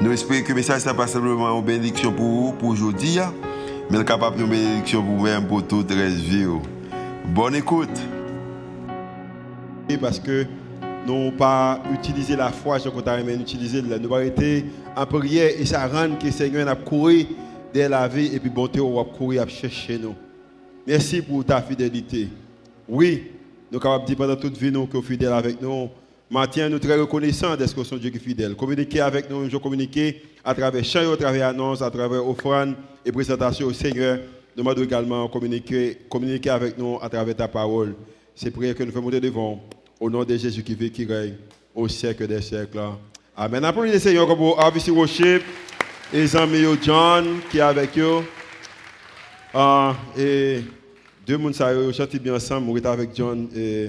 Nous espérons que le message n'est pas simplement une bénédiction pour vous, pour aujourd'hui, hein. mais capable une bénédiction pour vous-même, pour toute la vie. Bonne écoute. Parce que nous pas utilisé la foi, je compte mais utiliser nous avons été en prière et ça rend que le Seigneur a couru dès la vie et puis bonté on va courir à chercher nous. Merci pour ta fidélité. Oui, nous sommes capables de dire pendant toute vie nous que fidèle avec nous. Matin, nous très reconnaissants d'être que son Dieu qui est fidèle. Communiquer avec nous, nous communiquer à travers chant, à travers annonce, à travers offrande et présentation au Seigneur. Nous demandons également communiquer, communiquer avec nous à travers ta parole. C'est prière que nous faisons monter devant. Au nom de Jésus qui vit, qui règne au siècle des siècles. Amen. Après le Seigneur pour RVC Worship et les amis John qui est avec eux. Uh, et deux personnes qui chantent bien ensemble. Nous avec John et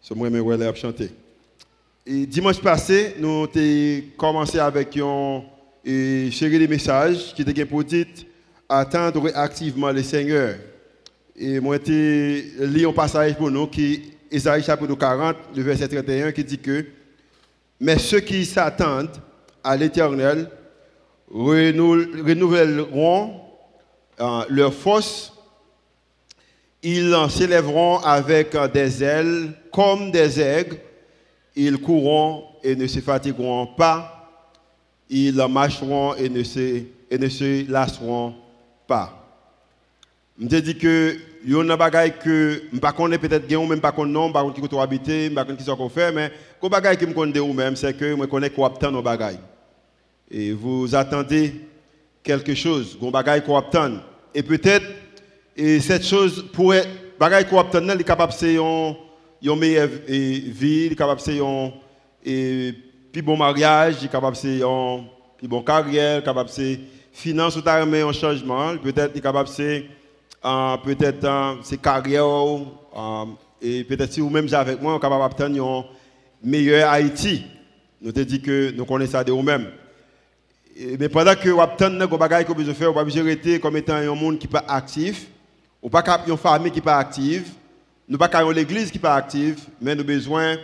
ce moi-même, à chanter. Et dimanche passé, nous avons commencé avec une série de messages qui étaient pour dire attendre activement le Seigneur. Et moi, j'ai lu un passage pour nous qui Isaïe chapitre 40, le verset 31, qui dit que Mais ceux qui s'attendent à l'Éternel renouvelleront euh, leur force, ils s'élèveront avec des ailes comme des aigles ils courront et ne se fatigueront pas. Ils marcheront et ne se, et ne se lasseront pas. Je me dit que il y a des choses que je ne connais peut-être pas, même pas non, pas qui tu habiter, pas qui sont faire, mais les choses que je connais même, c'est que je connais qu'on attend nos. Et vous attendez quelque chose, qu'on bagaille qu'on attend. Et peut-être, et cette chose pourrait, bagaille qu'on attend, elle est capable de une meilleure vie, capable de un plus bon mariage, capable de une plus bonne carrière, capable de finance ou un changement, peut-être capable de peut-être c'est carrière et peut-être si vous même avec moi, capable d'obtenir un meilleur Haïti. Nous te dit que nous connaissons ça de nous-mêmes. Mais pendant que vous obtenez des choses que vous faire, vous pas rester comme étant un monde qui n'est pas actif, ou pas une famille qui n'est pas active. Nous pas qu'à l'église qui pas active, mais nous avons besoin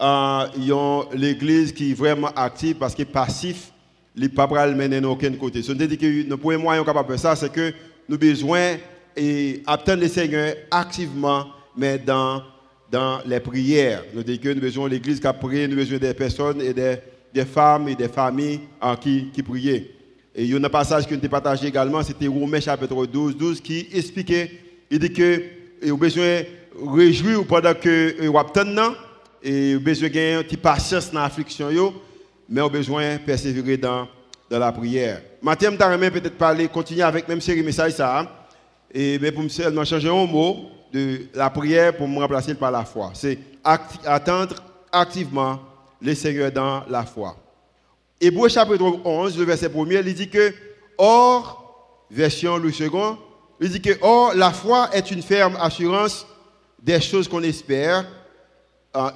euh, l'église qui est vraiment active parce que passif, il pas pas mener aucun côté. Ce dit que le premier moyen capable ça, c'est que nous avons besoin d'atteindre le Seigneur activement, mais dans, dans les prières. Nous dit que nous avons besoin de l'église qui a prié, nous avons besoin des personnes et des, des femmes et des familles qui, qui priaient. Et il y a un passage qui nous partagé également, c'était Romains chapitre 12, 12, qui expliquait, il dit que nous avons besoin réjouir pendant que vous attendez et besoin de patience dans l'affliction mais vous besoin de persévérer dans, dans la prière. Mathieu, je peut-être parler, continuer avec même série message ça. Et mais pour me changer un mot de la prière pour me remplacer par la foi. C'est attendre activement le Seigneur dans la foi. Hébreu chapitre 11, le verset 1 il dit que Or, version le second, il dit que Or, la foi est une ferme assurance des choses qu'on espère,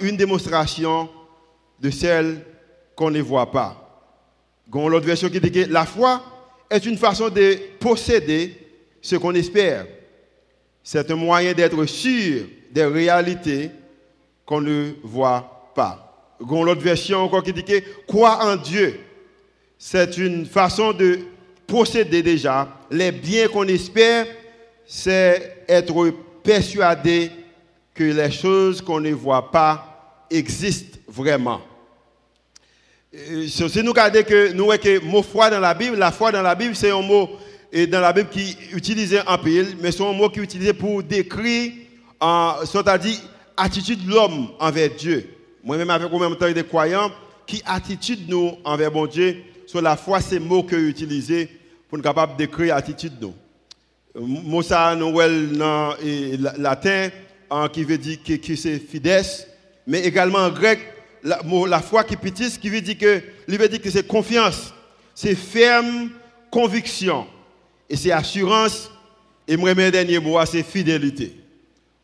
une démonstration de celles qu'on ne voit pas. L'autre version qui dit que la foi est une façon de posséder ce qu'on espère. C'est un moyen d'être sûr des réalités qu'on ne voit pas. L'autre version encore qui dit que croire en Dieu, c'est une façon de posséder déjà les biens qu'on espère, c'est être persuadé que les choses qu'on ne voit pas existent vraiment. Si nous regardons que nous que le mot foi dans la Bible, la foi dans la Bible, c'est un mot et dans la Bible qui est utilisé en pile, mais c'est un mot qui est utilisé pour décrire, c'est-à-dire attitude de l'homme envers Dieu. Moi-même, avec moi-même temps des croyants, qui attitude nous envers bon Dieu, sur la foi, c'est le mot que utilisé pour nous capable de décrire l'attitude nous. Mot ça, dans latin, qui veut dire que, c'est fidèle, mais également en grec, la, foi qui pétisse, qui veut dire que, que c'est confiance, c'est ferme conviction. Et c'est assurance. Et mon dernier mot, c'est fidélité.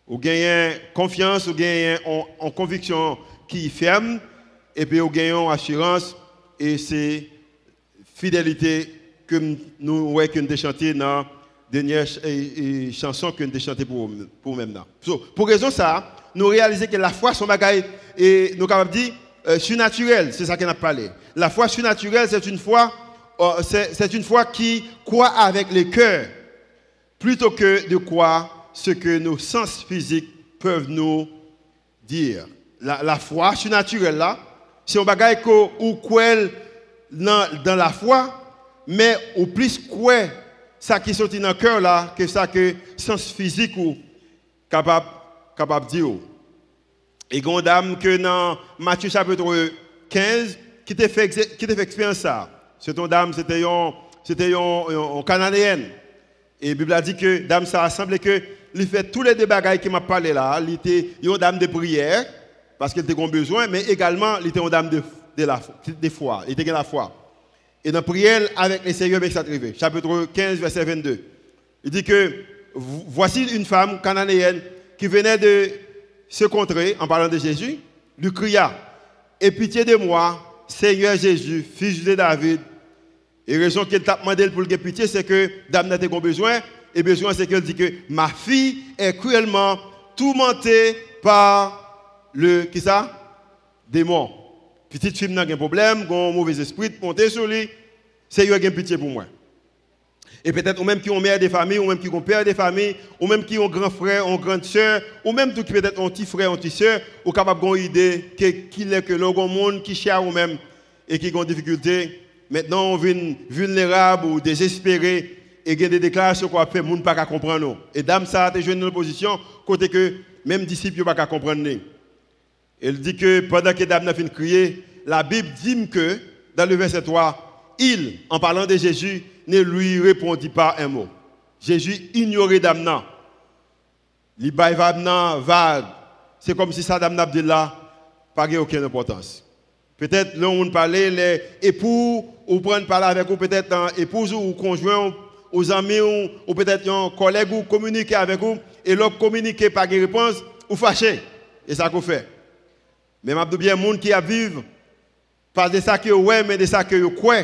Vous gagnez confiance, vous gagnez en, conviction qui est ferme, et puis vous gagnez assurance, et c'est fidélité que nous voyons que nous dans dernière chanson que nous chanté pour, pour même là. pour raison ça, nous réalisons que la foi, son bagaille, et nous de dire, euh, surnaturel, c'est ça qu'on a parlé. La foi surnaturelle, c'est une foi, euh, c'est une foi qui croit avec le cœur, plutôt que de croire ce que nos sens physiques peuvent nous dire. La, foi surnaturelle, c'est un bagage ou quoi dans, dans la foi, mais au plus quoi ça qui sortit dans le cœur là, que ça que sens physique ou capable, capable de dire. Et dame que dans Matthieu chapitre 15, qui t'a fait, expérience ça. Cette dame, c'était une, c'était Cananéenne. Et la Bible a dit que dame, ça a semblé que il fait tous les bagailles qui m'a parlé là. Il était une dame de prière, parce qu'elle était besoin, mais également, il était une dame de, de, la, de foi. Il était la foi. Et dans la prière avec les Seigneurs, avec ça arrivé. Chapitre 15, verset 22. Il dit que voici une femme cananéenne qui venait de se contrer en parlant de Jésus, lui cria Et pitié de moi, Seigneur Jésus, fils de David. Et raison qu'elle t'a demandé pour le pitié, c'est que dame n'a pas besoin. Et besoin, c'est qu'elle dit que ma fille est cruellement tourmentée par le, qui ça? Démon. Petite fille n'a de problème, un mauvais esprit, monter sur lui. Seigneur, a pitié pour moi. Et peut-être ou même qui ont mère des familles, ou même qui ont père des familles, ou même qui ont grand frère, ou grande soeur, ou même tout qui peut-être un petit frère, un petit soeur, ou capable d'avoir une idée qu'il est que le monde qui cherche ou même et qui ont des difficultés. Maintenant, on vient vulnérable ou désespéré et il y a des déclarations qu'on fait, monde pas comprendre. Et dame ça a été dans une position côté que même disciples pas comprendre. Elle dit que pendant que dame de crier, la Bible dit que dans le verset 3, il, en parlant de Jésus, ne lui répondit pas un mot. Jésus ignorait Damna. Il vague. C'est comme si ça Damna là pas aucune importance. Peut-être là on parlait les époux ou prendre parler avec vous peut-être un épouse ou conjoint aux amis ou, peut-être un collègue ou communiquer avec vous et leur communiquer par une réponse ou fâché. Et ça qu'on fait. Mais je bien monde qui a vivre pas de ça que ouais mais de ça que quoi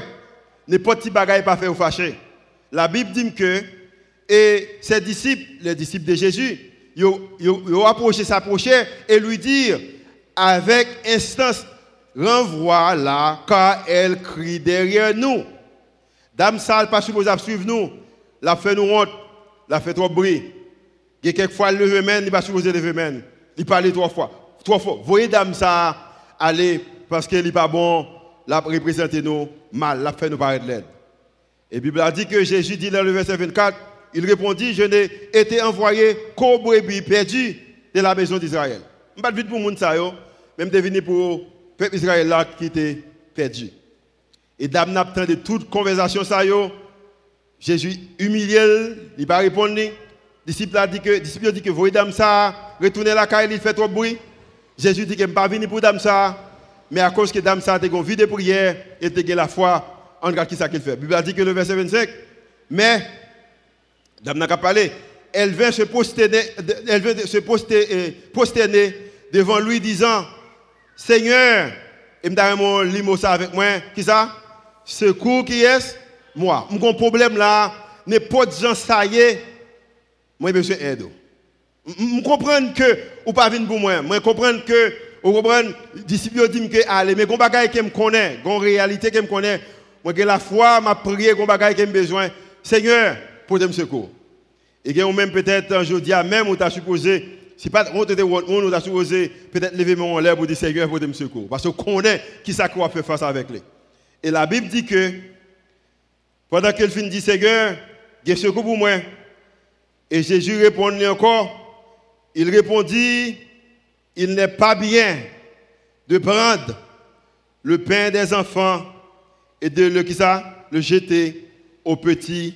n'importe qui bagaille pas fait ou fâché. La Bible dit que et ses disciples, les disciples de Jésus, ils ont approché, s'approcher et lui dire avec instance, renvoie-la car elle crie derrière nous. Dame sale pas supposé suivre nous, la fait nous honte, la fait trop bruit. Et quelquefois le main, il pas supposé lever main. Il parle trois fois. Trois fois. Voyez dame ça aller parce qu'elle n'est pas bon, la représenter nous mal, la fait nous paraître l'aide. Et la Bible a dit que Jésus dit dans le verset 24, il répondit, je n'ai été envoyé qu'au brebis perdu de la maison d'Israël. Je ne pas vite pour monde ça, même deviner pour le peuple Israël là qui était perdu. Et dame n'a de toute conversation ça Jésus humilié, il pas répondre. Disciple a dit que disciple dit que voyez dame ça, retournez la caille, il fait trop bruit. Jésus dit qu'il n'est pas venu pour dame ça, mais à cause que dame ça a été vie de prière et a la foi, en regarde qui ça qu'il fait. La Bible dit que le verset 25, mais, dame n'a qu'à parler, elle vient se prosterner, elle vient se prosterner devant lui disant, Seigneur, et me limo ça avec moi, qui ça? Secours qui est moi. Mon problème là, n'est pas de gens ça y est, moi besoin d'aide. Je comprends que ou pas venir pour moi, je comprends que vous comprenez Disciples disent que allez, mais gon bagaille qui me connaît, gon réalité qui me connaît. Moi que la foi m'a prié gon bagaille qui me besoin. Seigneur, portez me secours. Et que même peut-être aujourd'hui même on t'a supposé si pas on te on t'a supposé peut-être lever mon l'air pour dire Seigneur portez me secours parce qu'on connaît qui ça qu'on faire face avec lui. Et la Bible dit que pendant qu'elle finit dit Seigneur, il secours pour moi. Et Jésus répondit encore, il répondit il n'est pas bien de prendre le pain des enfants et de le, jeter aux petits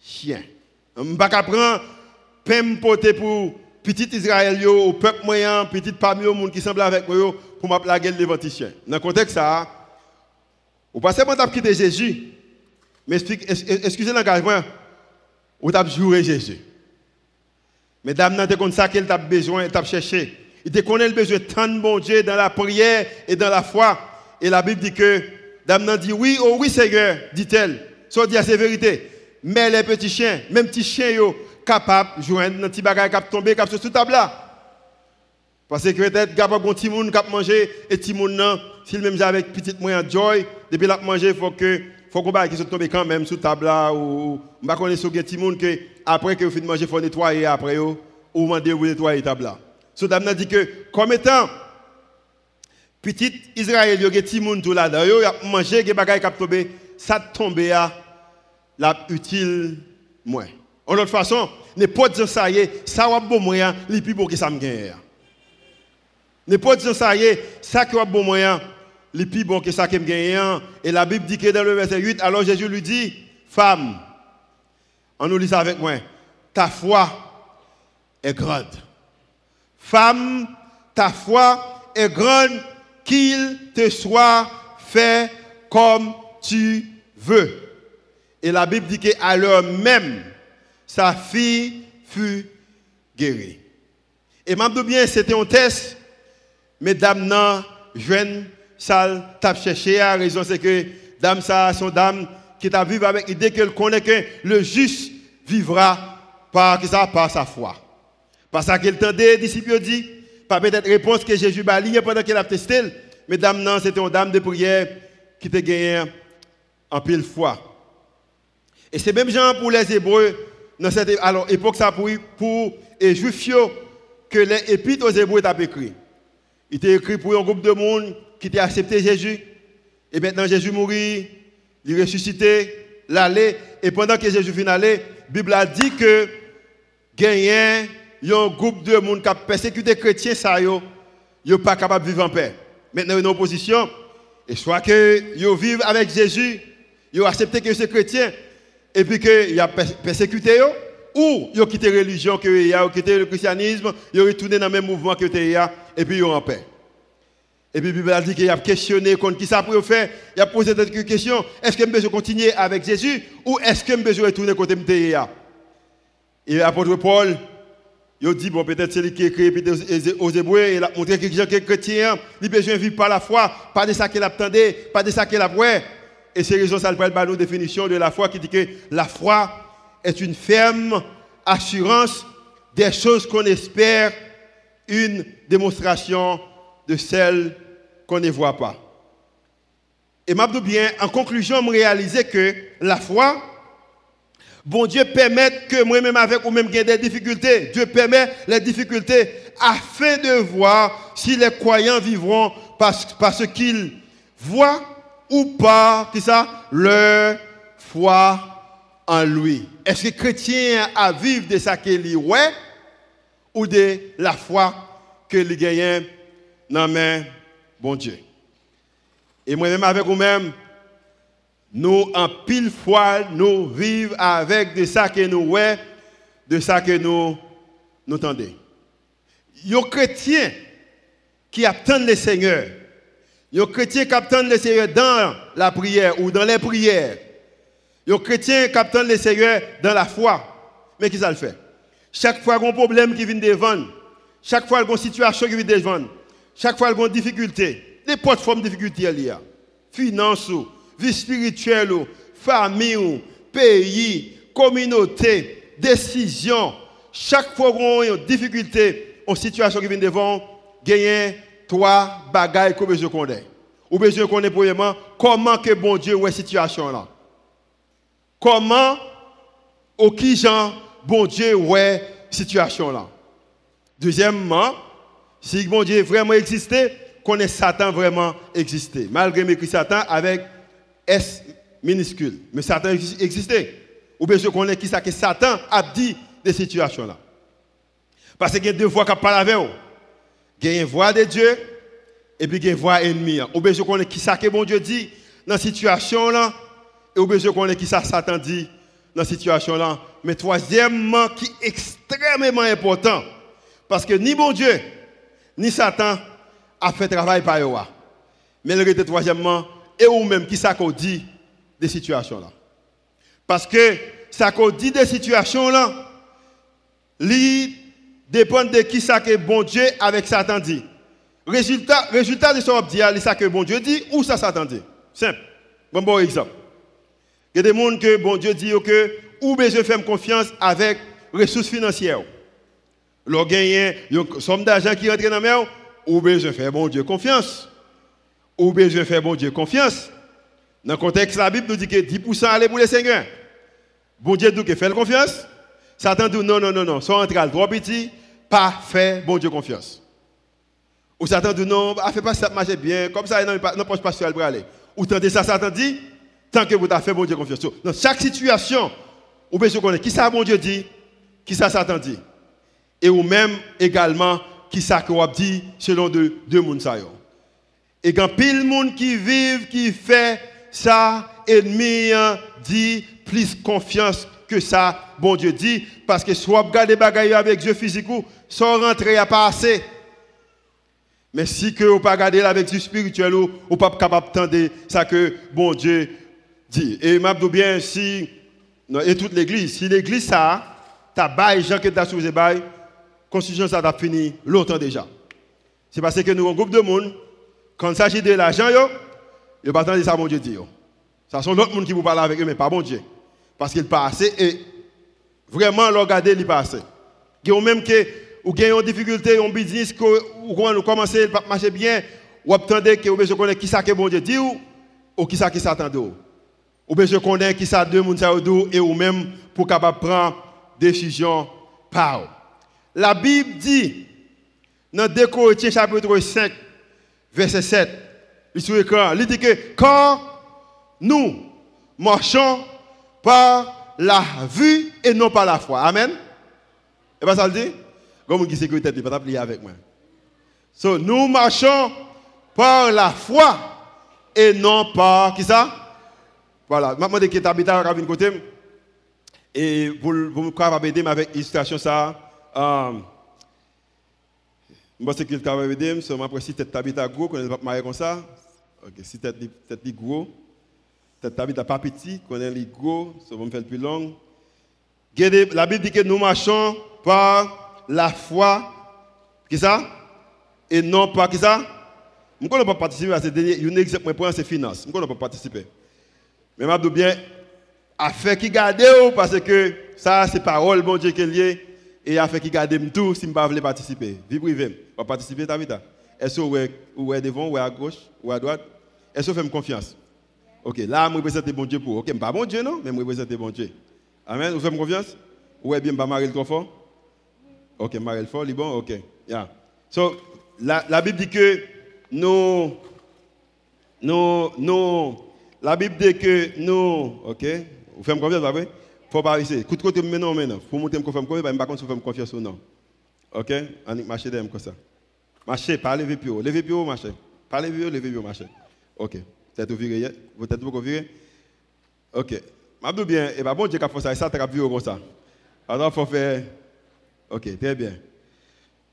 chiens. Je ne pas prendre pain pour petit Israël, au peuple moyen, petit parmi au monde qui semble avec moi, pour m'appeler devant les chiens. Dans le contexte ça, vous passez mon quitter Jésus, Mais excusez l'engagement, vous avez joué Jésus. Mesdames, c'est comme ça qu'elle a besoin, elle a cherché. Il te connaît le besoin tant de bon Dieu dans la prière et dans la foi. Et la Bible dit que, dame dit oui, oh oui Seigneur, dit-elle. Ça dit c'est vérité. Mais les petits chiens, même petits chiens, yo, capables de joindre un petit bagage qui tomber, qui sur table. Parce que peut-être capable un petit monde qui manger et petit monde s'il même avec petit moyen joy, depuis la manger, il faut que faut qu'on qui se tombe quand même sous table là ou on va connaître sur petit monde que après que vous finissez manger, faut nettoyer après ou demander vous nettoyer table là. So dame dit que comme étant petit Israël, il y a petit monde tout là-dedans, il a mangé des bagages qui tombé, ça tombe à la utile moins. En autre façon, ne pas dire ça y est, ça va bon moyen, les plus que ça me gagne. Ne pas dire ça y est, ça qui va bon moyen, que ça gagne. Et la Bible dit que dans le verset 8, alors Jésus lui dit, femme, on nous lit ça avec moi, ta foi est grande. Femme, ta foi est grande, qu'il te soit fait comme tu veux. Et la Bible dit qu'à l'heure même, sa fille fut guérie. Et m'a bien, c'était un test, mais dame non, jeune, ça t'a cherché, à raison c'est que dame ça, son dame qui t'a vécu avec l'idée qu'elle connaît que le juste vivra par, ça, sa foi. Parce qu'elle tendait, les disciples dit, pas peut-être réponse que Jésus a pendant qu'elle a testé, mais dame non, c'était une dame de prière qui t'a gagné en pile foi. Et c'est même genre pour les Hébreux, dans cette alors, époque, ça pour, pour les Juifs que les épîtres aux Hébreux étaient écrit. Il était écrit pour un groupe de monde qui a accepté Jésus. Et maintenant, Jésus mourit, il ressuscité, l'aller. Et pendant que Jésus finit aller, la Bible a dit que il y a un groupe de monde qui a persécuté les chrétiens, ça, yo, yo pas capable de vivre en paix. Maintenant, il y a une opposition. Et soit que ils vivent avec Jésus, ont accepté que c'est chrétien, et puis qu'il a persécuté ou ils ont quitté la religion, ils ont quitté le christianisme, ils ont retourné dans le même mouvement que a, et puis ils ont en paix. Et puis la Bible a dit qu'il a questionné contre qui ça pour faire. Il a posé cette question est-ce que je continuer avec Jésus ou est-ce que je retourner côté MTA Et l'apôtre Paul, il a dit bon, peut-être c'est lui qui écrit aux Hébreux, il a montré que les gens qui sont chrétiens, ils besoin de vivre par la foi, pas de ça qu'il attendait, pas de ça qu'il a et c'est raison ça le nous définition de la foi qui dit que la foi est une ferme assurance des choses qu'on espère, une démonstration de celles qu'on ne voit pas. Et m'a bien, en conclusion, me réaliser que la foi, bon Dieu permet que moi-même avec ou même des difficultés, Dieu permet les difficultés afin de voir si les croyants vivront parce, parce qu'ils voient ou pas, qui ça, leur foi lui. Est-ce que chrétien a vivre de ça qu'il ouais ou de la foi que les gagne dans main bon Dieu. Et moi-même avec vous-même, nous en pile fois, nous vivons avec de ça que nous ouais, de ça que nous nous tendons. Les chrétiens qui attendent le Seigneur, les chrétiens qui attendent le Seigneur dans la prière ou dans les prières. Les chrétiens qui attendent le Seigneur dans la foi. Mais qui ça le fait? Chaque fois qu'il y a un problème qui vient devant, chaque fois qu'il y a une situation qui vient devant, chaque fois qu'il y a une difficulté, des formes de difficultés il y a. Finance, vie spirituelle, famille, pays, communauté, décision. Chaque fois y a une difficulté, une situation qui vient devant, gagner trois bagailles que besoin connaître. Ou besoin connaître premièrement comment que bon Dieu voit situation là. Comment ou qui gens bon Dieu voit situation là? Deuxièmement, si bon Dieu vraiment existait, connaît Satan vraiment existait. Malgré m'écrit Satan avec S minuscule, mais Satan existait. Ou besoin connaître qui ça que Satan a dit de situation là. Parce qu'il y a deux voix qui parlent avec vous. Il y a une voix de Dieu et puis il y a une voix ennemie. Ou besoin connaître qui ça que bon Dieu dit dans cette situation là et besoin connaître qui ça Satan dans cette situation là. Mais troisièmement qui est extrêmement important parce que ni bon Dieu ni Satan a fait travail par eux. Mais le troisièmement et ou même qui ça qu'on dit des situations là. Parce que ça qu'on dit des situations là, li dépend de qui ça que bon Dieu avec Satan dit. Résultat, résultat de ce qu'on dit, c'est ça que bon Dieu dit ou ça Satan dit. Simple. Bon, bon exemple. Il y a des gens que bon Dieu dit que ou besoin faire confiance avec ressources financières. L'on gagne une somme d'argent qui rentre dans la main, ou besoin faire bon Dieu confiance. Ou besoin faire bon Dieu confiance. Dans le contexte, la Bible nous dit que 10% aller pour les Seigneurs. Bon Dieu dit que fait confiance. Satan dit non, non, non, non, soit entre trop petit, pas faire bon Dieu confiance. Ou Satan dit non, ne fait pas ça marche bien, comme ça, non, non, pas pasteur pour aller. Ou tentez ça, Satan dit, tant que vous avez fait bon Dieu confiance. Dans chaque situation, vous pouvez connaître qui ça bon Dieu dit, qui ça Satan dit? Et ou même également qui ça que vous dit selon deux, deux mondes. Et quand pile monde qui vivent, qui fait ça, ennemi hein, dit plus confiance que ça, bon Dieu dit, parce que soit regarder bagaille avec Dieu physique ou, soit rentrer à passer. Mais si que vous pas regarder avec Dieu spirituel ou, ou pas capable d'entendre ça que bon Dieu dit. Et m'a bien si et toute l'église, si l'église ça, ta bail que tu as sous bail, constitution ça a fini longtemps déjà. C'est parce que nous un groupe de monde quand il s'agit de l'argent ils pas attendre ça bon Dieu dit Ça sont d'autres monde qui vous parlent avec eux mais pas bon Dieu. Parce qu'il passe et vraiment le regarder il passe. Qui même que ou gagne une difficulté, un business ou comment commencer pas marcher bien, ou attendez que vous connaître qui ça que bon Dieu dit ou, ou qui ça qui s'attend ou bien je connais qui ça deux monde et ou même pour capable prendre décision par. La Bible dit dans 2 Corinthiens chapitre 5 verset 7 il dit que quand nous marchons par la vue et non par la foi. Amen. Et pas ça le dit? Comme qui sécurité, il pas avec moi. So, nous marchons par la foi et non par qui ça? Voilà, je demande que tu habites à côté. Et pour, me aider avec l'illustration ça, euh, je pense que tu capable aider, c'est après si habites à gros, qu'on est pas marié comme ça. OK, si tu es gros, tu habites pas petit, qu'on est gros, ça va me faire plus long. La Bible dit que nous marchons par la foi, qui ça? Et non pas qui ça? Je ne pas participer à ce dernier. Un exemple, pour c'est finance. Je ne pas participer. Mais je dis bien, affaire qui garde parce que ça, c'est parole, bon Dieu, qui est lié. Et affaire qui garde tout si je ne veux pas participer. Vie privée, pas participer, Tabitha. Est-ce que vous êtes devant, ou à gauche, ou à droite? Est-ce que vous faites confiance? Ok, là, je représente bon Dieu pour. Ok, je pas bon Dieu, non, mais je représente bon Dieu. Amen, vous faites confiance? Ou bien, je ne marier trop fort? Ok, marier fort, il bon? Ok, yeah. So, la, la Bible dit que nous, nous, nous, la Bible dit que nous, ok, vous faites confiance, pas vrai? Faut pas ici. Coup de côté maintenant, maintenant. Pour monter, je fais confiance, pas si vous faites confiance ou non. Ok? On va marcher comme ça? Marchez, pas lever plus haut. Levez plus haut, marchez. Pas lever plus haut, levez plus haut, marchez. Ok. Virée, vous beaucoup viré? Ok. Je bien, et eh bien bon Dieu qui a fait ça, ça, tu as vu comme ça. Alors, faut faire. Ok, très bien.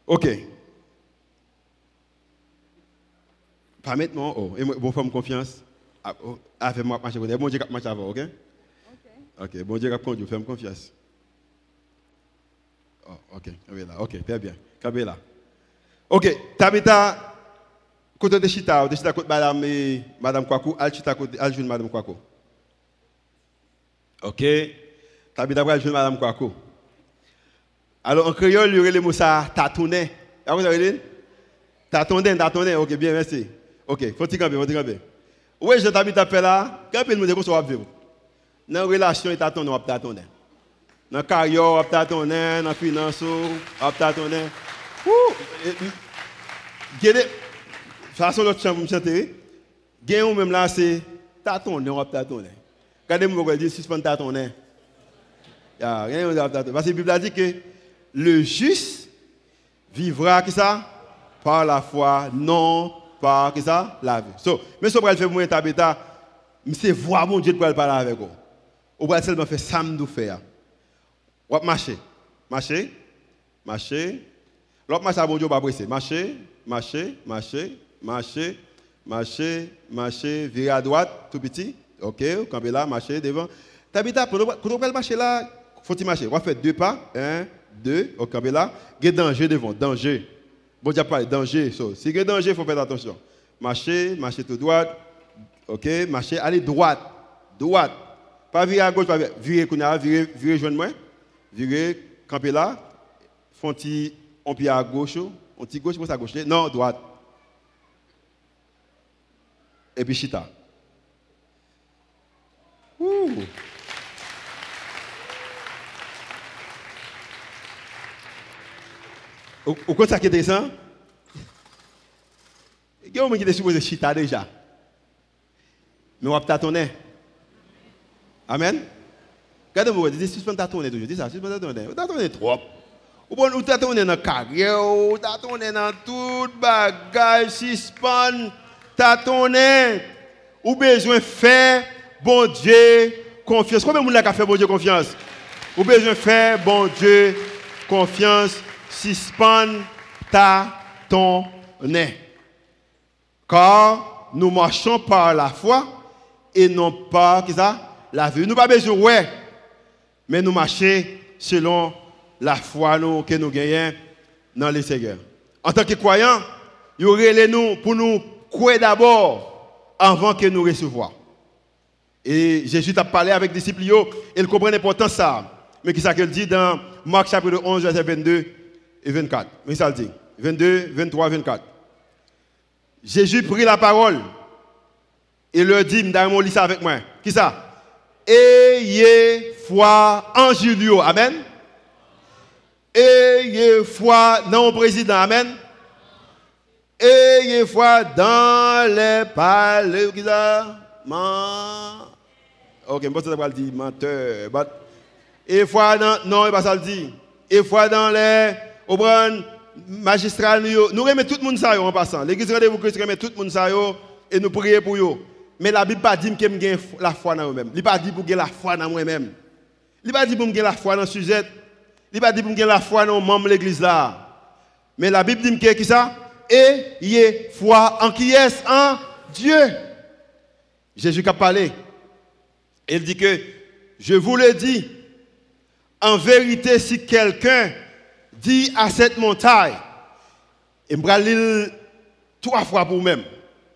Ok. Pas maintenant, oh, et bon, faites confiance. Avec moi, marcher Bon Dieu, marche avant, ok? Ok. bon Dieu, conduit, fais-moi confiance. Oh, ok, là, ok, très bien. Cabé là. Ok, Tabita, côté de Chita, de Chita côté madame, madame Kwaku, al Chita côté, al jeune madame Kwaku. Ok, Tabita va jeune madame Kwaku. Alors en créole, il y aurait le mot ça, tatounet. Vous avez dit? Tatounet, tatounet, ok, bien, merci. Ok, faut-il camper, faut-il camper. Oui, je t'habite à là, quand il me dit qu'on vivre. Dans la relation, il t'attend, on t'attend. Dans la carrière, on t'attend, dans la finance, on t'attend. Ouh! Gede, façon l'autre chambre, me même là, c'est t'attend, on t'attend. Regardez-moi, je dis, suspend t'attend. Parce que la Bible dit que le juste vivra, qui ça? Par la foi, non par que ça? La vie. So, mais ce que faire moi tabeta, c'est voir mon Dieu pour parler avec vous. Ou pas seulement faire ça me faire. Ou marcher. Marcher? Marcher? L'autre marche à bon Dieu pas presser. Marcher, marcher, marcher, marcher, marcher, marcher, virer à droite tout petit. OK, campez là, marcher devant. Tabita, quand on va marcher là, faut-il marcher? On va deux pas. Un, deux, au camp là. Il danger devant, danger. Bon, Dieu danger. So, si il y a danger, il faut faire attention. Marcher, marcher tout droit. Ok, marcher, allez droite. Droite. Pas virer à gauche, pas virer, virer, virer, virer, joindre moi. Virer, camper là. Font un pied à gauche, un petit gauche, pour à gauche. Non, droite. Et puis chita. Ouh. Ou quoi ça qui est? Il y a un qui est supposé chita déjà. Mais on tâtonner. Amen. Regardez-moi, dis suspend tâtonner toujours. Dis ça, suspend tâtonner. Tâtonner trop. Ou bon, ou tâtonner dans la carrière, ou tâtonner dans tout bagage, suspend tâtonner. Ou besoin de faire bon Dieu confiance. Combien de monde a fait bon Dieu confiance? Ou besoin de faire bon Dieu confiance? Suspend ta ton nez. Car nous marchons par la foi et non pas ça, la vue. Nous pas besoin ouais, mais nous marchons selon la foi nous, que nous gagnons dans les Seigneur. En tant que croyants, il y aurait nous pour nous croire d'abord avant que nous recevoir. Et Jésus a parlé avec les disciples, il comprend l'importance ça. Mais ça qu'il dit dans Marc chapitre 11, verset 22 et 24. Mais ça le dit. 22, 23, 24. Jésus prit la parole et leur dit, m'dame lit ça avec moi. Qui ça? Ayez foi en Julio. Amen. Ayez foi dans le président. Amen. Ayez foi dans les ça? Ok, je ne pas dire menteur. Et foi dans. Non, il pas ça le dire. Et foi dans les au magistrat, nous, nous remettons tout le monde ça en passant. L'église rendez-vous Christ remet tout le monde ça et nous prions pour eux. Mais la Bible pas dit que j'ai la foi dans moi-même. Il pas dit pour la foi dans moi-même. Il pas dit pour la foi dans le sujet. Il pas dit pour la foi dans membre de l'église là. Mais la Bible dit que qui ça? Y foi en qui est en Dieu. Jésus a parlé. Il dit que je vous le dis en vérité si quelqu'un dit à cette montagne, et je vais trois fois pour même.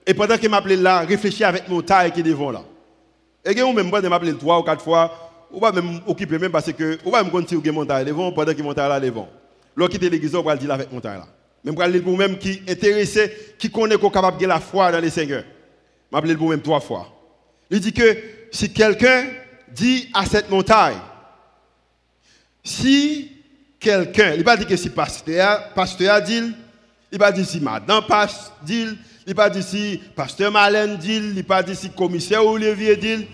Et pendant qu'il m'appelle là, réfléchis avec montagne qui est devant là. Et que même pas m'appeler trois ou quatre fois, ou pas même occuper même parce que ou pas me continuer que montagne devant pendant que montagne là devant. Lorsqu'il quitte l'église, on va dire avec montagne là. Même pour pour même qui intéressé, qui connaît qu'on capable de la foi dans les seigneurs. M'appeler pour même trois fois. Il dit que si quelqu'un dit à cette montagne, si quelqu'un, il pas dit que si pasteur, pasteur dit, il pas dit si madame passe dit, il pas dit si pasteur Malène dit, il pas dit si commissaire Olivier dit,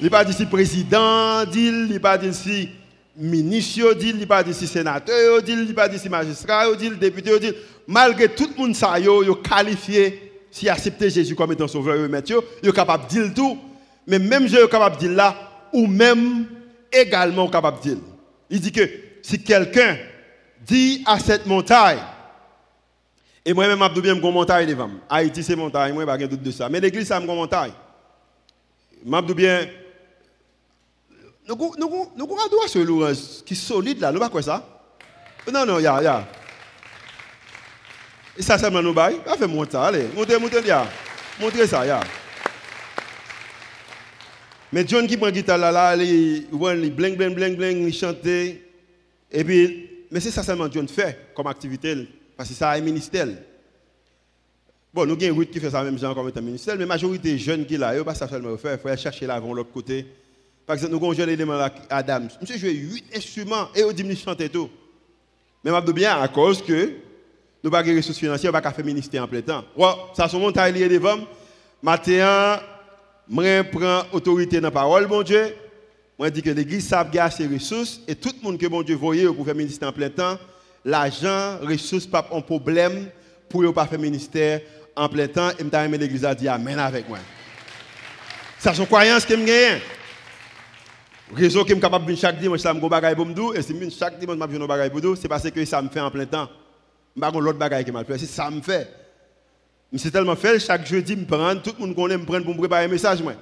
il pas dit si président dit, il pas dit si ministre dit, il pas dit si sénateur dit, il pas dit si magistrat dit, député dit, malgré tout le monde ça yo, qualifié si accepter Jésus comme étant sauveur mettre yo, capable de dire tout, mais même je capable de dire là ou même également capable de dire. Il dit que si quelqu'un dit à cette montagne, et moi-même, je bien une montagne devant. Haïti, c'est montagne, moi, je n'ai pas doute de ça. Mais l'église, c'est une montagne. Je bien. Nous avons un droit sur le qui est solide là, nous pas quoi ça? Non, non, il y a, il y a. Et ça, c'est nous bail. On fait monter, allez, montez, montez, ya. Montrez ça, ya. Mais John qui prend guitare là, là, il bling, bling, bling, bling, il chante. Et puis, mais c'est ça seulement Dieu fait comme activité, parce que ça est ministère. Bon, nous avons une qui fait ça même genre comme étant ministère, mais la majorité des jeunes qui là, ils pas ça seulement faire, il faut aller chercher l'avant l'autre côté. Par exemple, nous avons un jeune élément là, Adam. Monsieur joué 8 instruments et au dimanche chanter tout. Mais je bien à cause que nous n'avons pas de ressources financières, nous n'avons pas faire ministère en plein temps. Ouais, ça sont mon taille devant. Maintenant, je prends autorité dans la parole, mon Dieu. Moi, je dis que l'église savent garder ses ressources et tout le monde que bon Dieu voyait pour faire ministère en plein temps, l'argent, les ressources, pas un problème pour ne pas faire ministère en plein temps. Et je l'église a dit Amen avec moi. Ça, c'est une croyance que je gagne. Réseau qui est capable de chaque dimanche, je vais pour me et si chaque dimanche, je vais pour c'est parce que ça me fait en plein temps. Je ne l'autre bagaille qui m'a fait, c'est ça me fait. C'est tellement fait, chaque jeudi, je prends, tout le monde connaît, me prend pour me préparer un message. Moi.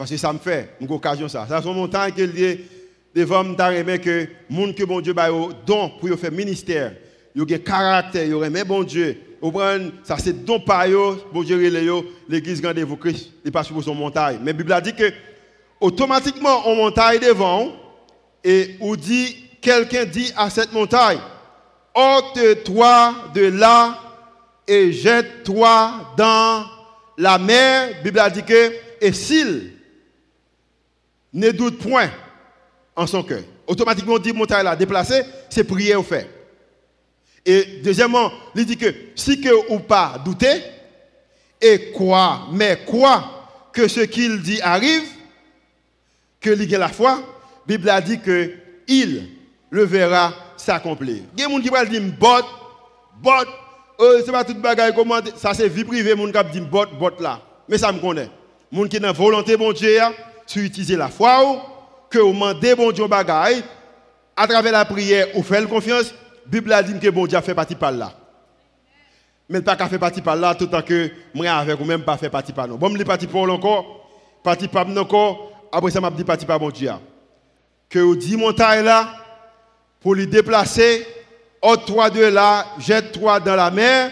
Parce que ça me fait une occasion ça. Ça son montagne que lié devant me remet que monde que bon Dieu ba don pour faire ministère, yo gen caractère, yo remet bon Dieu. Ça c'est don par yo, bon Dieu l'église rendez-vous Christ, il passe sur son montagne. Mais la Bible a dit que automatiquement on montagne devant et dit quelqu'un dit à cette montagne ôte-toi de là et jette-toi dans la mer. La Bible a dit que, et s'il ne doute point en son cœur, automatiquement on dit montagne là, déplacé, c'est prier au fait. Et deuxièmement, il dit que si que ou pas douter, et quoi, mais quoi que ce qu'il dit arrive, que l'il la foi, la Bible a dit que il le verra s'accomplir. Il y a des gens qui dire bot, bot, euh, c'est pas tout bagaille comment ça c'est vie privée mon qui dit bot bot là. Mais ça me connaît. Moun qui dans volonté bon Dieu tu utiliser la foi que vous demandez bon Dieu bagaille à travers la prière ou faire confiance, Bible a dit que bon Dieu fait partie par là. Mais pas qu'à faire partie par là tout temps que moi avec ou même pas faire partie par nous. Bon me parti pour encore, partie par encore, après ça m'a dit partie par bon Dieu. Que vous dit montagne là pour lui déplacer, ôte-toi de là, jette-toi dans la mer,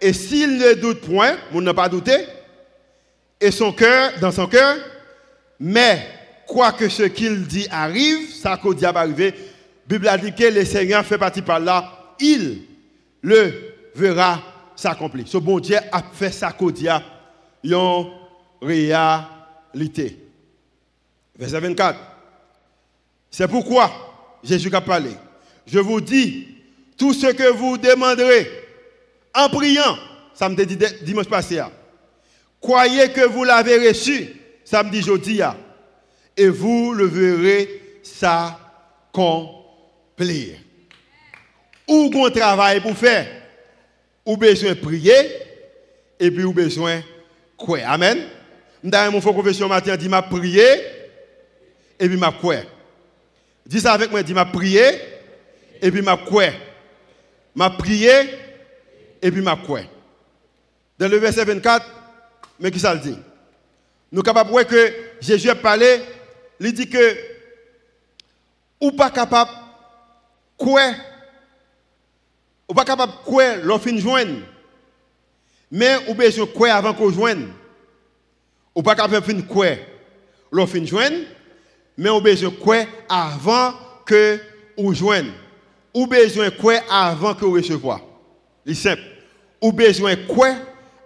et s'il ne doute point, on n'a pas douté, et son cœur, dans son cœur, mais quoi que ce qu'il dit arrive, ça qu'au diable arrivé, la Bible a dit que le Seigneur fait partie par là, il le verra s'accomplir. Ce bon Dieu a fait ça qu'au diable, réalité. Verset 24. C'est pourquoi Jésus a parlé. Je vous dis, tout ce que vous demanderez en priant, samedi dimanche passé, croyez que vous l'avez reçu, samedi jeudi, et vous le verrez s'accomplir. Ou un travail pour faire, ou besoin prier, et puis ou besoin de croire. Amen. Dans mon confession matin, dit m'a prié, et puis m'a croire. Dis ça avec moi, dis m'a prié, et puis m'a quoi. M'a prié et puis m'a quoi. Dans le verset 24, mais qui ça le dit? Nous sommes capables de voir que Jésus a parlé, il dit que ou pas capable quoi ou pas capable quoi l'on fin joindre mais ou besoin quoi avant qu'on joigne ou pas capable fin quoi l'on fin joindre mais ou besoin quoi avant que ou joigne ou besoin quoi avant que vous recevoir. C'est simple. Ou besoin quoi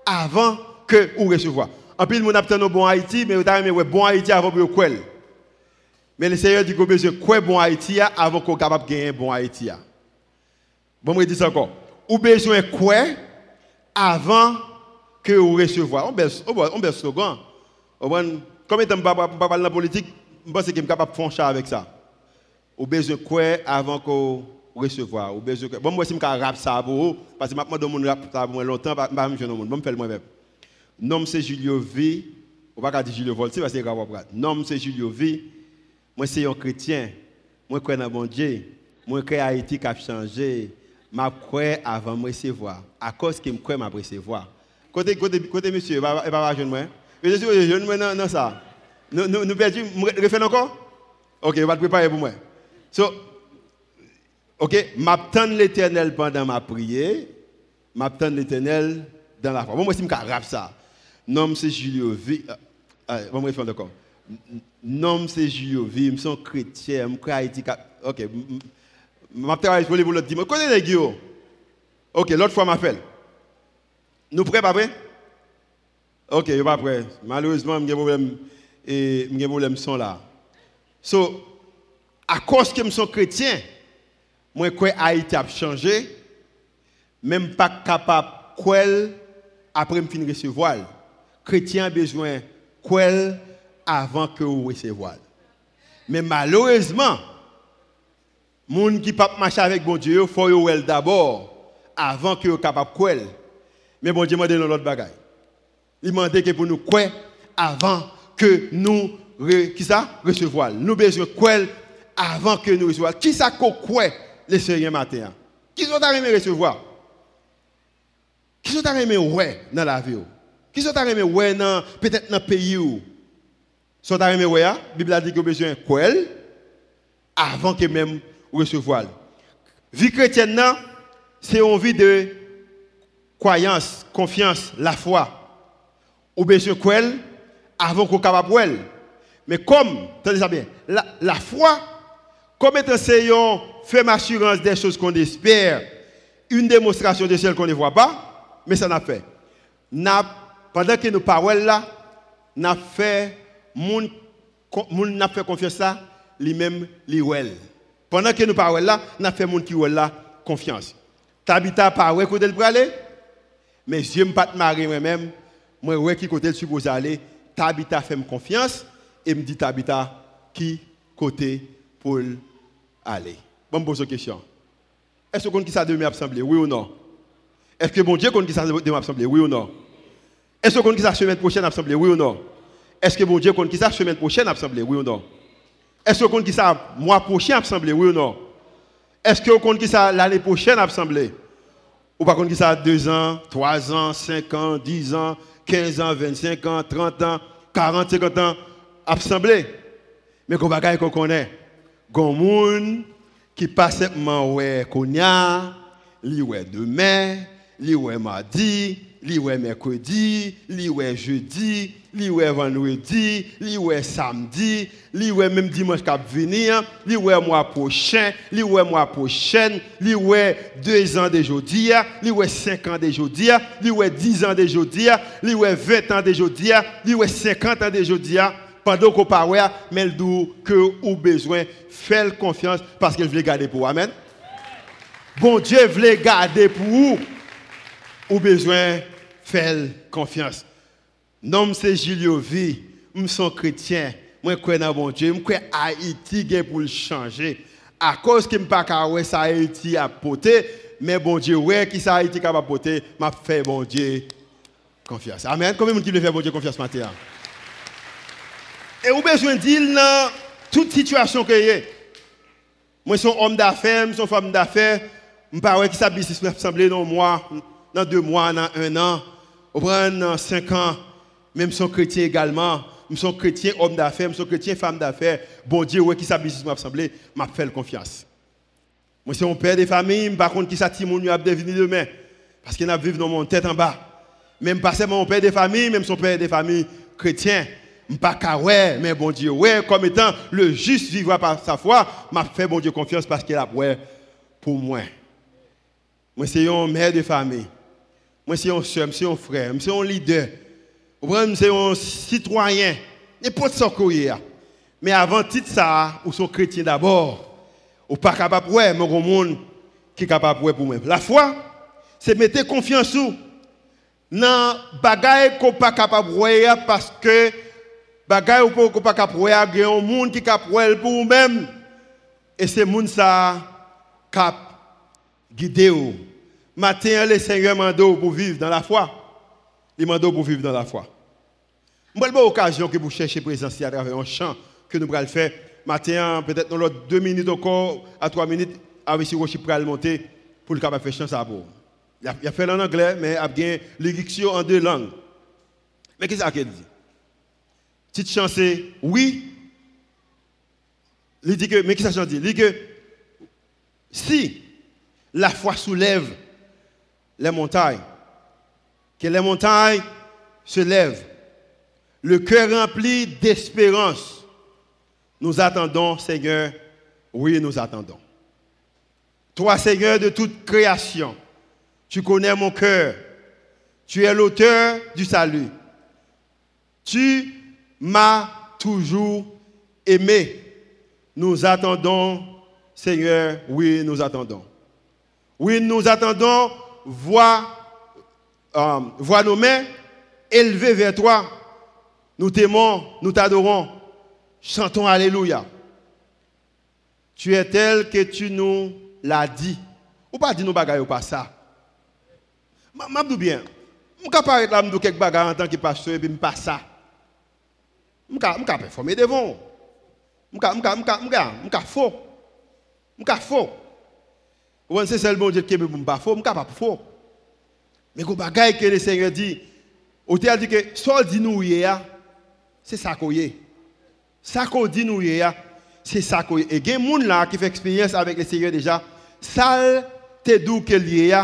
avant que vous recevoir. En plus, nous avons bon Haïti, mais vous avez bon Haïti avant quoi. Mais le Seigneur dit vous besoin quoi bon Haïti avant vous capable de gagner bon Haïti. Bon, je dis encore. Ou besoin quoi avant que vous recevoir. On baisse, on slogan. Comme étant dans la politique, je pense que je suis capable de faire avec ça. Ou besoin quoi avant que vous recevoir. Ou besoin bon, moi, je rap ça pour vous, parce que je demande rap ça pour longtemps, je ne vais pas. Je faire le moi-même. Nom c'est Julio V. On va pas dire Julio Volti parce que c'est. Nom c'est Julio V. Moi, c'est un chrétien. Moi, crois dans bon Dieu. Moi, crois Haïti qui a changé. Je crois avant de recevoir. À cause que je crois, je recevoir. Côté, côté, côté monsieur, il va jeune moi. Je suis jeune moi dans ça. Nous, nous, nous perdons. Refais encore? Ok, on va te préparer pour moi. So, Ok, m'attends l'éternel pendant ma prière, m'attends l'éternel dans la foi. Bon, moi, si je rap ça. Nom c'est Julio V. Bon, moi, je d'accord. Nom c'est Julio V. Je suis chrétien, je suis Haïti. Ok, je travaille pour l'autre dire, connais les gars. Ok, l'autre fois, m'a fait. Nous prêts, pas prêts? Ok, je pas prêt. Malheureusement, j'ai problème et j'ai problème son là. So, à cause que je suis chrétien, moi, quoi Haïti a changé, même pas capable quoi après me fin recevoir. Chrétien a besoin quoi avant que vous recevoir. Mais malheureusement, gens qui pas marcher avec bon Dieu, faut yo d'abord avant que vous capable quoi. Mais bon Dieu m'a donné l'autre bagaille. Il m'a dit que pour nous quoi avant que nous qui ça? Recevoir. Nous besoin quoi avant que nous recevoir. Qui ça quoi les Seigneur matin? Qui sont aimé recevoir? Qui sont aimé ouais dans la vie? Qui sont aimé ouais dans peut-être dans pays Sont à la Bible a? Dit que besoin de avant que même recevoir. Vie chrétienne, c'est une vie de croyance, confiance, la foi. Ou besoin de avant qu'on capable Mais comme, tenez ça bien, la, la foi, comme étant une ferme assurance des choses qu'on espère, une démonstration de celles qu'on ne voit pas, mais ça n'a fait. Pendant que nous parlons là, n'a fait moun n'a fait confiance là, lui-même li Pendant que nous parlons là, n'a fait moun qui là confiance. Tabita pas ouais côté le aller, mais je me pas marier moi-même, moi ouais qui côté supposé aller, Tabita fait confiance et me dit Tabita qui côté pour aller. Bon pose une question. Est-ce qu'on qui ça demain assemblée oui ou non? Est-ce que bon Dieu compte qui ça demain assemblée oui ou non? Est-ce qu'on qui ça semaine prochaine assemblée oui ou non? Est-ce que bon Dieu qui ça semaine prochaine assemblée, oui ou non? Est-ce que qui ça mois prochain oui ou non? Est-ce que qui ça l'année prochaine assemblée Ou pas qui ça 2 ans, 3 ans, 5 ans, 10 ans, 15 ans, 25 ans, 30 ans, 40, 50 ans assemblée Mais qu'on va qu'on connaît. Gon moun qui passe ouais konya, li demain, li mardi, li ouais mercredi, li ouais jeudi, li ouais vendredi, li ouais samedi, li ouais même dimanche qui venir, li ouais mois prochain, li ouais mois prochaine, li ouais deux ans de jeudi, li ouais cinq ans de jeudi, li ouais dix ans de jeudi, li ouais vingt ans de jeudi, li ouais cinquante ans de jeudi, pendant qu'on parle, mais le dit que ou besoin, faire confiance parce qu'il veut garder pour. Amen. Bon Dieu veut garder pour vous ou besoin faire confiance. Nom c'est Julio V, je suis chrétien, moi je crois dans bon Dieu, je crois Haïti pour le changer. À cause que je ne pas ça Haïti a poté, mais bon Dieu ouais qui ça Haïti capable poter, m'a fait bon Dieu confiance. Amen. Combien de gens qui veut faire bon Dieu confiance maintenant Et vous besoin de dire dans toute situation que y Moi je suis homme d'affaires, je suis femme d'affaires, je ne pas ouais qui ça business semblé dans mois, dans deux mois, dans un an. Au prend 5 ans, même son chrétien également, je suis chrétien homme d'affaires, je suis chrétien femme d'affaires, bon Dieu, ouais, qui s'habille m'a semblé, m'a fait confiance. Moi, c'est un père de famille, par contre, qui s'attire mon a devenir demain. Parce qu'il a vécu dans mon tête en bas. Même pas seulement mon père de famille, même son père de famille chrétien. Pas ouais, mais bon Dieu, ouais, comme étant le juste vivra par sa foi, m'a fait bon Dieu confiance parce qu'il a ouais pour moi. Moi, c'est un mère de famille. Moi, c'est un soeur, c'est un frère, c'est un leader. C'est un citoyen. N'importe ce que Mais avant tout ça, ou sont chrétien d'abord. Ou pas capable ouais, mais au monde qui est capable pour moi. La foi, c'est mettre confiance sous dans bagaille qu'on pas capable parce que bagaille qu'on pas capable il y a un monde qui est capable pour vous-même. Et c'est monde ça cap guider Matin, le Seigneur m'a pour vivre dans la foi. Il m'a pour vivre dans la foi. Je vais occasion que vous cherchez présence à travers un chant que nous allons faire. Matin, peut-être dans deux minutes encore, à trois minutes, avec si Rochi pour monter pour le capable faire chant ça pour. Il a fait en anglais, mais il a bien l'édiction en deux langues. Mais qu'est-ce qu'il dit? Petite chance, oui. Il dit que, mais qu'est-ce que ça dit? Il dit que si la foi soulève les montagnes. Que les montagnes se lèvent. Le cœur rempli d'espérance. Nous attendons, Seigneur. Oui, nous attendons. Toi, Seigneur de toute création, tu connais mon cœur. Tu es l'auteur du salut. Tu m'as toujours aimé. Nous attendons, Seigneur, oui, nous attendons. Oui, nous attendons voix, euh, nos mains élevées vers toi. Nous t'aimons, nous t'adorons. Chantons Alléluia. Tu es tel que tu nous l'as dit. Ou pas dit nous bagaille ou pas ça. Dis bien. Suis capable de dire quelques bagages en tant que pasteur et puis pas ça. Capable de performer devant. Je suis capable faux. Je suis faux. Ou c'est seul bon Dieu qui est pas faux, capable faux. Mais quand bagaille que le Seigneur dit, théâtre dit que soit dit nous c'est ça qu'on est. Ça qu'on hier, c'est ça qu'on Et des gens là qui fait expérience avec le Seigneur déjà. Ça, qu'elle y est,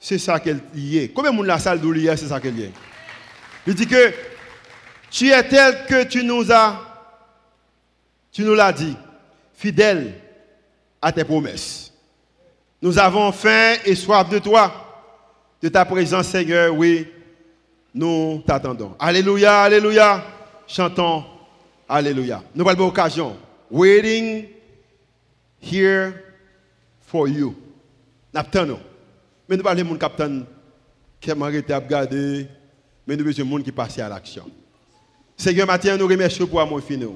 c'est ça qu'elle y est. Combien la salle d'où est, c'est ça qu'elle y est? Il dit que tu es tel que tu nous as, tu nous l'as dit, fidèle à tes promesses. Nous avons faim et soif de toi, de ta présence, Seigneur, oui, nous t'attendons. Alléluia, alléluia. Chantons, alléluia. Nous avons l'occasion. Waiting here for you. Nous Mais nous parlons de capitaine qui a arrêté à mais nous besoin de monde qui passe à l'action. Seigneur, matin, nous remercions pour amour fini.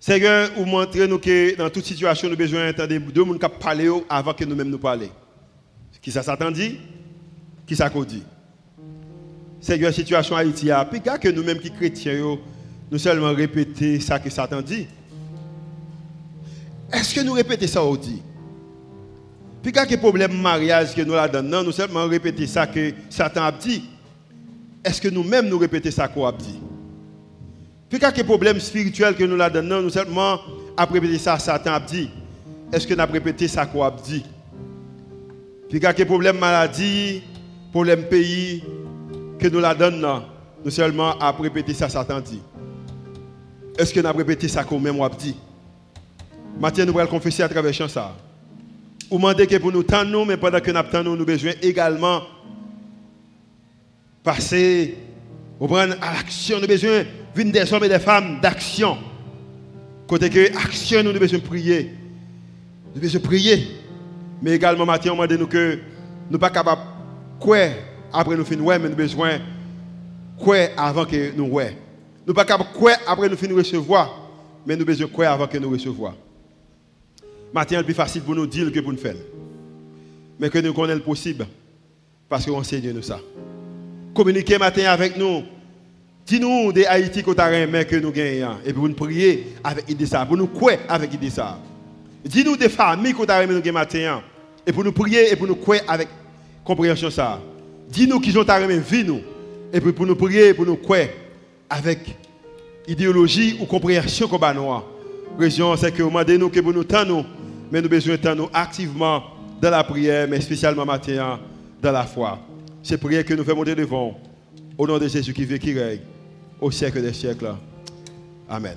Seigneur, vous montrez nous que dans toute situation, nous avons besoin d'entendre deux personnes qui parlent avant que nous-mêmes nous parlions. Qui ça s'attend dit? Qui ça dit? Seigneur, situation Haïti, puis que nous-mêmes qui chrétiens, nous seulement répéter ça que Satan dit. Est-ce que nous répétons ça dit? Puis quand il problème mariage que nous la donnons, nous seulement répéter ça que Satan a dit. Est-ce que nous-mêmes nous répétons ça qu'on a dit? Puis quand il problème spirituel que nous la donnons, nous seulement à répéter ça Satan a dit. Est-ce que nous avons répété ça qu'on a dit? Puis quand il problème maladie, problème pays, que nous la donnons, nous seulement à répéter ça Satan dit. Est-ce que nous avons répété ça qu'on même dit? Maintenant, nous allons confesser à travers ça. Ou demander que pour nous tendre, mais pendant que nous attendons, nous besoin également passer à l'action. Nous avons besoin d'une des hommes et des femmes d'action. Côté que action, nous avons besoin de prier. Nous avons besoin de prier. Mais également, maintenant, on demande que nous ne sommes pas capables de quoi après nous finissons, mais nous avons besoin de quoi avant que nous ouais. Nous ne sommes pas capables de quoi après nous finissons recevoir, mais nous avons besoin de quoi avant que nous recevoir. Maintenant, c'est plus facile pour nous dire que pour nous faire. Mais que nous connaissons le possible. Parce qu'on enseigne nous ça. Communiquez matin avec nous. Dis-nous des Haïti que tu que nous gagnons. Et puis nous prier avec idée ça. Pour nous croire avec idée ça. Dis-nous des familles que as nous matin. Et pour nous prier et pour nous croire avec compréhension ça. Dis-nous qui ont vie nous. Et puis pour nous prier, pour nous croire avec idéologie ou compréhension comme nous. Région, c'est que nous que nous tendons mais nous besoin de nous activement dans la prière, mais spécialement maintenant dans la foi. C'est prière que nous faisons monter devant. Au nom de Jésus qui vit, qui règne, au siècle des siècles. Amen.